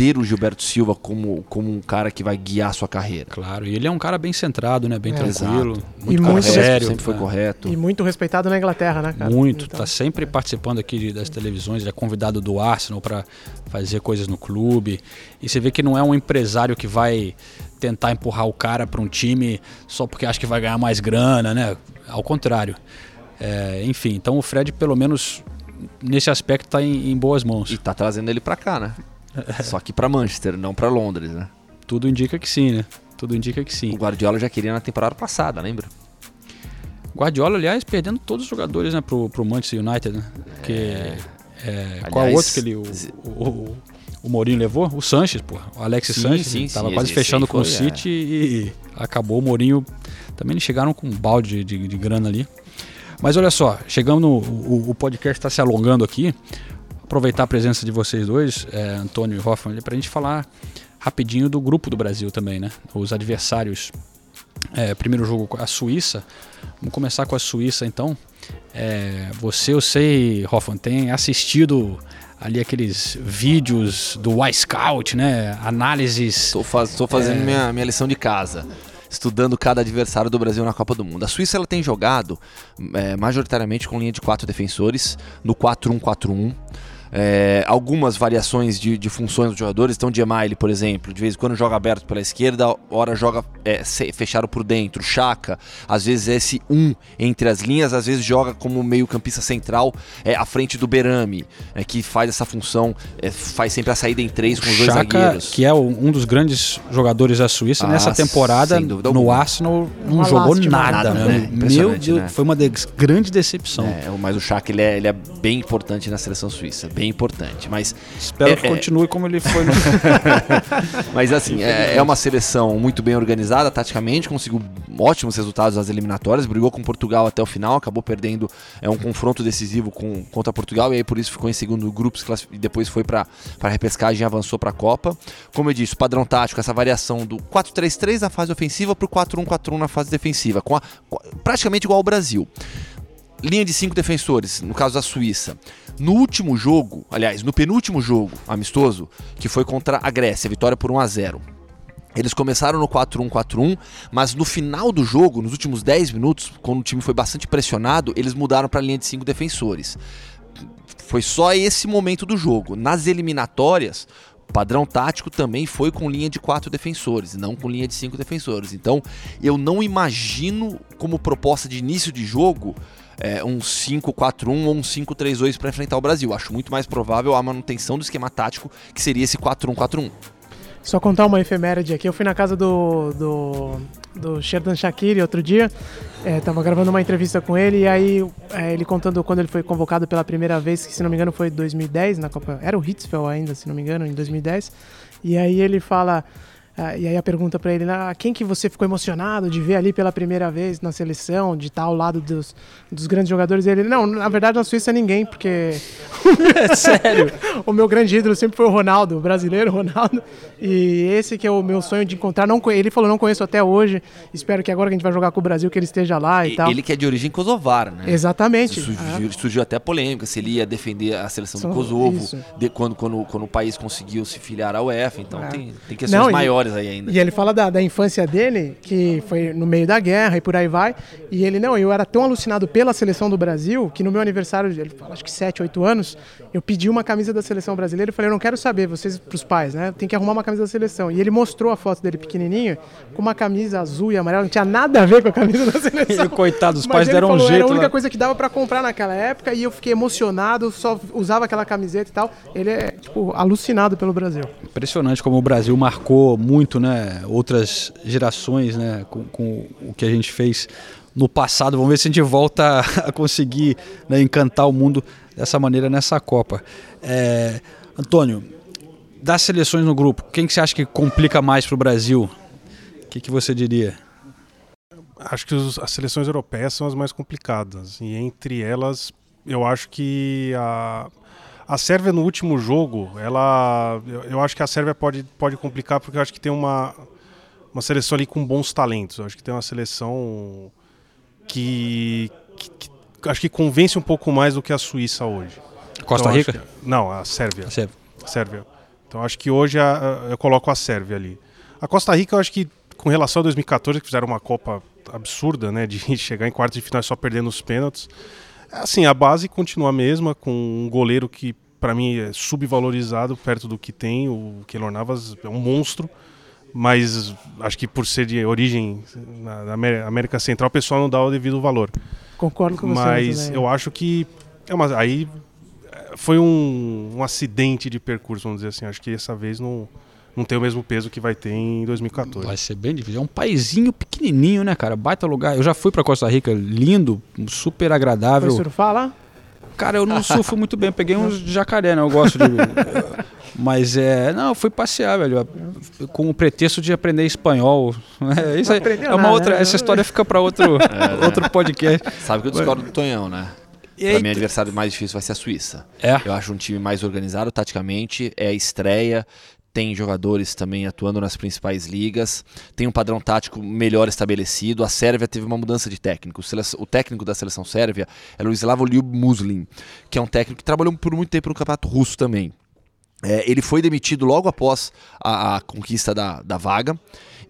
Ter o Gilberto Silva como, como um cara que vai guiar a sua carreira. Claro, e ele é um cara bem centrado, né? Bem É. tranquilo. Exato. Muito, E muito sério. sempre foi né? correto. E muito respeitado na Inglaterra, né, cara? Muito, Então, tá sempre participando aqui das televisões, ele é convidado do Arsenal para fazer coisas no clube. E você vê que não é um empresário que vai tentar empurrar o cara para um time só porque acha que vai ganhar mais grana, né? Ao contrário. É, enfim, então o Fred, pelo menos nesse aspecto, tá em, em boas mãos. E tá trazendo ele pra cá, né? Só que pra Manchester, não pra Londres, né? Tudo indica que sim, né? Tudo indica que O sim. Guardiola já queria na temporada passada, lembra? Guardiola, aliás, perdendo todos os jogadores, né, pro, pro Manchester United, né? Porque, é, qual Aliás, outro que ele, o, o, o, o Mourinho levou? O Sanches, pô. O Alexis Sim, Sanches. sim, tava sim, quase fechando com o foi, City e acabou o Mourinho. Também eles chegaram com um balde de, de grana ali. Mas olha só, chegando, no, o, o podcast está se alongando aqui. Aproveitar a presença de vocês dois, é, Antônio e Hoffman, para a gente falar rapidinho do grupo do Brasil também, né? Os adversários. É, primeiro jogo a Suíça. Vamos começar com a Suíça então. É, você, eu sei, Hoffman, tem assistido ali aqueles vídeos do Y-Scout, né? Análises. Estou faz, fazendo É. minha, minha lição de casa. Estudando cada adversário do Brasil na Copa do Mundo. A Suíça ela tem jogado é, majoritariamente com linha de quatro defensores, no 4-1-4-1. É, algumas variações de, de funções dos jogadores. Então, Gemaile, por exemplo, de vez em quando joga aberto pela esquerda, hora joga é, fechado por dentro. Chaka, às vezes é esse um entre as linhas, às vezes joga como meio-campista central é, à frente do Berame, é, que faz essa função, é, faz sempre a saída em três com os dois Chaka, zagueiros. que é um dos grandes jogadores da Suíça, Ah, nessa temporada no alguma. Arsenal não Uma jogou lástima. nada, Nada, né? né? Meu Deus, né? foi uma de- grande decepção. É, mas o Chaka ele é, ele é bem importante na seleção suíça, bem importante. Mas, Espero É, que é. continue como ele foi no mas assim, é, é uma seleção muito bem organizada taticamente, conseguiu ótimos resultados nas eliminatórias, brigou com Portugal até o final, acabou perdendo é, um confronto decisivo com, contra Portugal e aí por isso ficou em segundo grupo e depois foi para a repescagem e avançou para a Copa. Como eu disse, o padrão tático, essa variação do 4-3-3 na fase ofensiva para o 4-1-4-1 na fase defensiva, com a- praticamente igual ao Brasil. Linha de cinco defensores, no caso da Suíça. No último jogo, aliás, no penúltimo jogo amistoso, que foi contra a Grécia, vitória por 1 a 0. Eles começaram no 4-1-4-1, mas no final do jogo, nos últimos 10 minutos, quando o time foi bastante pressionado, eles mudaram para a linha de cinco defensores. Foi só esse momento do jogo. Nas eliminatórias, o padrão tático também foi com linha de quatro defensores, não com linha de cinco defensores. Então, eu não imagino como proposta de início de jogo é, um 5-4-1 ou um 5-3-2 para enfrentar o Brasil. Acho muito mais provável a manutenção do esquema tático, que seria esse 4-1-4-1. Só contar uma efeméride aqui. Eu fui na casa do, do, do Sherdan Shakiri outro dia. É, gravando uma entrevista com ele e aí é, ele contando quando ele foi convocado pela primeira vez, que se não me engano foi em 2010 na Copa. Era o Hitzfeld ainda, se não me engano, em 2010. E aí ele fala. Ah, e aí a pergunta pra ele, ah, quem que você ficou emocionado de ver ali pela primeira vez na seleção, de estar ao lado dos, dos grandes jogadores? E ele, não, na verdade na Suíça ninguém, porque Sério? o meu grande ídolo sempre foi o Ronaldo, o brasileiro Ronaldo. E esse que é o meu sonho de encontrar. Não, ele falou, não conheço até hoje. Espero que agora que a gente vai jogar com o Brasil, que ele esteja lá e, tal. Ele que é de origem kosovara, né? Exatamente. Surgiu, surgiu até polêmica se ele ia defender a seleção Só- do Kosovo de- quando, quando, quando o país conseguiu se filiar à UEFA. Então É. tem, tem questões Não, e- aí ainda. E ele fala da, da infância dele, que foi no meio da guerra e por aí vai. E ele, não, eu era tão alucinado pela seleção do Brasil, que no meu aniversário, ele fala, acho que 7, 8 anos, eu pedi uma camisa da seleção brasileira e falei, eu não quero saber, vocês, pros pais, né? Tem que arrumar uma camisa da seleção. E ele mostrou a foto dele pequenininho, com uma camisa azul e amarela, não tinha nada a ver com a camisa da seleção. E, coitado, os Mas pais deram um falou, jeito. Era a única lá. coisa que dava pra comprar naquela época e eu fiquei emocionado, só usava aquela camiseta e tal. Ele é, tipo, alucinado pelo Brasil. Impressionante como o Brasil marcou muito, né? Outras gerações, né? Com, com o que a gente fez no passado. Vamos ver se a gente volta a conseguir né, encantar o mundo dessa maneira nessa Copa. É, Antônio, das seleções no grupo, quem que você acha que complica mais para o Brasil? O que, que você diria? Acho que os- as seleções europeias são as mais complicadas. E entre elas, eu acho que a, a Sérvia no último jogo, ela. Eu, eu acho que a Sérvia pode, pode complicar porque eu acho que tem uma, uma seleção ali com bons talentos. Eu acho que tem uma seleção que, que- que acho que convence um pouco mais do que a Suíça hoje. Costa Então, Rica? que- não, a Sérvia. A Sérvia. Sérvia. Então acho que hoje a- a- eu coloco a Sérvia ali. A Costa Rica, eu acho que com relação a 2014, que fizeram uma Copa absurda, né, de chegar em quartos de final só perdendo os pênaltis. Assim, a base continua a mesma, com um goleiro que para mim é subvalorizado perto do que tem. O Keylor Navas é um monstro, mas acho que por ser de origem na, na Amé- América Central, o pessoal não dá o devido valor. Concordo com você. Mas eu acho que é uma, aí eh, foi um, um acidente de percurso, vamos dizer assim. Acho que essa vez não, não tem o mesmo peso que vai ter em 2014. Vai ser bem difícil. É um paizinho pequenininho, né, cara? Baita lugar. Eu já fui pra Costa Rica, lindo, super agradável. Foi surfar lá? Cara, eu não surfo muito bem. Peguei uns de jacaré, né? Eu gosto de. Mas é. Não, eu fui passear, velho. Com o pretexto de aprender espanhol. É, isso aí, é uma nada, outra. né? Essa história fica pra outro, É, né? outro podcast. Sabe que eu discordo do Tonhão, né? Pra aí- mim, o adversário mais difícil vai ser a Suíça. É. Eu acho um time mais organizado taticamente, é a estreia, tem jogadores também atuando nas principais ligas, tem um padrão tático melhor estabelecido. A Sérvia teve uma mudança de técnico. O técnico da seleção sérvia era o Slavoljub Muslin, que é um técnico que trabalhou por muito tempo no campeonato russo também. É, ele foi demitido logo após a, a conquista da, da vaga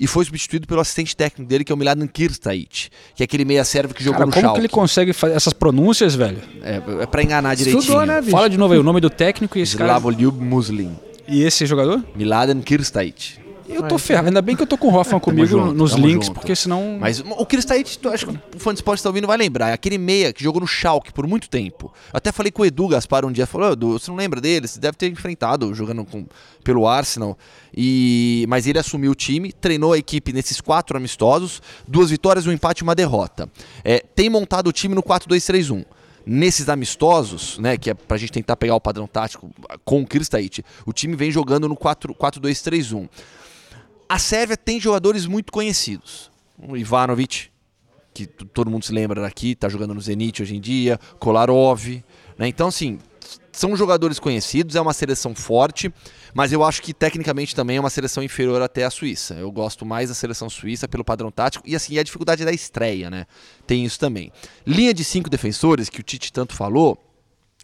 e foi substituído pelo assistente técnico dele, que é o Miladan Kirstaic, que é aquele meia sérvio que jogou Cara, no como Schalke. que ele consegue fazer essas pronúncias, velho? É, é pra enganar direitinho. Estudou, né, bicho? Fala de novo aí o nome do técnico e esse cara. Slavoljub Muslin. E esse jogador? Miladan Kirstaic. Eu tô ferrado. Ainda bem que eu tô com o Hoffman comigo junto, nos links, junto. porque senão. Mas o Kirstaic, tu- acho que o fã de esporte que tá ouvindo vai lembrar. É aquele meia que jogou no Schalke por muito tempo. Eu até falei com o Edu Gaspar um dia. Falou, "Ô, Edu, você não lembra dele? Você deve ter enfrentado jogando com- pelo Arsenal. E, mas ele assumiu o time, treinou a equipe nesses quatro amistosos. Duas vitórias, um empate e uma derrota. É, tem montado o time no 4-2-3-1. Nesses amistosos, né, que é pra gente tentar pegar o padrão tático com o Kirstaic, o time vem jogando no 4 4-2-3-1. A Sérvia tem jogadores muito conhecidos. O Ivanovic, que todo mundo se lembra daqui, tá jogando no Zenit hoje em dia, Kolarov, né? Então, assim, são jogadores conhecidos, é uma seleção forte, mas eu acho que tecnicamente também é uma seleção inferior até a Suíça. Eu gosto mais da seleção suíça pelo padrão tático e assim, a dificuldade da estreia, né? Tem isso também. Linha de cinco defensores, que o Tite tanto falou,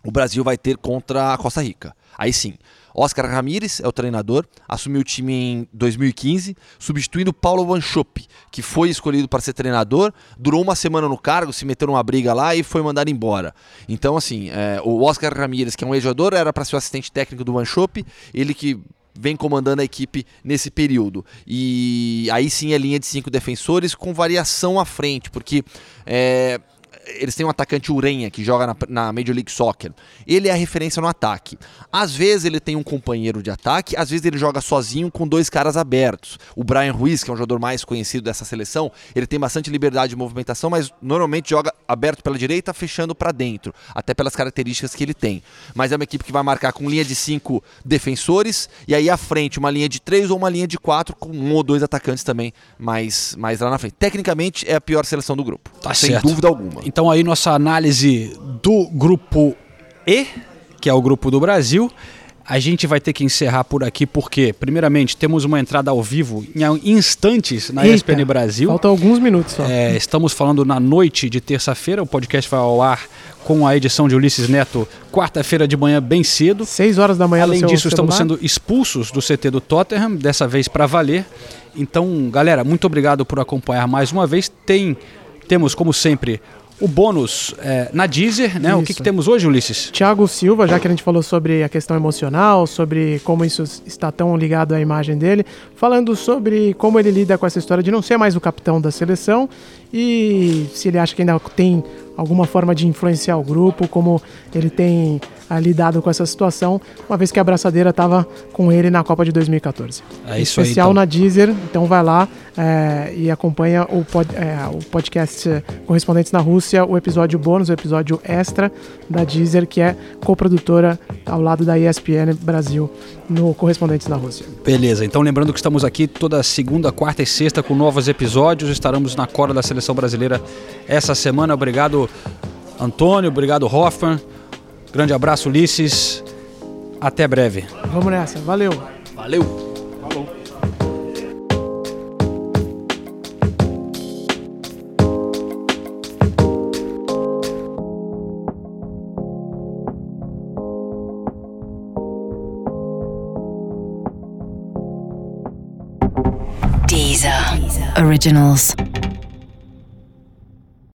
o Brasil vai ter contra a Costa Rica. Aí sim, Oscar Ramírez é o treinador, assumiu o time em 2015, substituindo Paulo Wanchope, que foi escolhido para ser treinador, durou uma semana no cargo, se meteu numa briga lá e foi mandado embora. Então, assim, é, o Oscar Ramírez, que é um ex-jogador, era para ser o assistente técnico do Wanchope, ele que vem comandando a equipe nesse período. E aí sim a linha de cinco defensores com variação à frente, porque é, eles têm um atacante Urenha que joga na, na Major League Soccer. Ele é a referência no ataque. Às vezes ele tem um companheiro de ataque, às vezes ele joga sozinho com dois caras abertos. O Brian Ruiz, que é um jogador mais conhecido dessa seleção, ele tem bastante liberdade de movimentação, mas normalmente joga aberto pela direita, fechando para dentro, até pelas características que ele tem. Mas é uma equipe que vai marcar com linha de cinco defensores e aí à frente uma linha de três ou uma linha de quatro com um ou dois atacantes também mais, mais lá na frente. Tecnicamente é a pior seleção do grupo, Tá sem certo. dúvida alguma. Então aí nossa análise do grupo E, que é o grupo do Brasil. A gente vai ter que encerrar por aqui porque, primeiramente, temos uma entrada ao vivo em instantes na Eita, ESPN Brasil. Faltam alguns minutos só. É, estamos falando na noite de terça-feira. O podcast vai ao ar com a edição de Ulisses Neto, quarta-feira de manhã, bem cedo. Seis horas da manhã Além no seu disso, estamos celular. sendo expulsos do CT do Tottenham, dessa vez para valer. Então, galera, muito obrigado por acompanhar mais uma vez. Tem, temos, como sempre, o bônus é, na Deezer, né? O que, Isso. que temos hoje, Ulisses? Thiago Silva, já que a gente falou sobre a questão emocional, sobre como isso está tão ligado à imagem dele, falando sobre como ele lida com essa história de não ser mais o capitão da seleção e se ele acha que ainda tem alguma forma de influenciar o grupo, como ele tem ah, lidado com essa situação, uma vez que a abraçadeira estava com ele na Copa de 2014. É isso aí, Especial então. na Deezer, então vai lá é, e acompanha o, pod- é, o podcast Correspondentes na Rússia, o episódio bônus, o episódio extra da Deezer, que é coprodutora ao lado da ESPN Brasil no Correspondentes na Rússia. Beleza, então lembrando que estamos aqui toda segunda, quarta e sexta com novos episódios. Estaremos na Cora da Seleção Brasileira essa semana. Obrigado, Antônio. Obrigado, Hoffman. Grande abraço, Ulisses. Até breve. Vamos nessa. Valeu. Valeu. Deezer. Originals.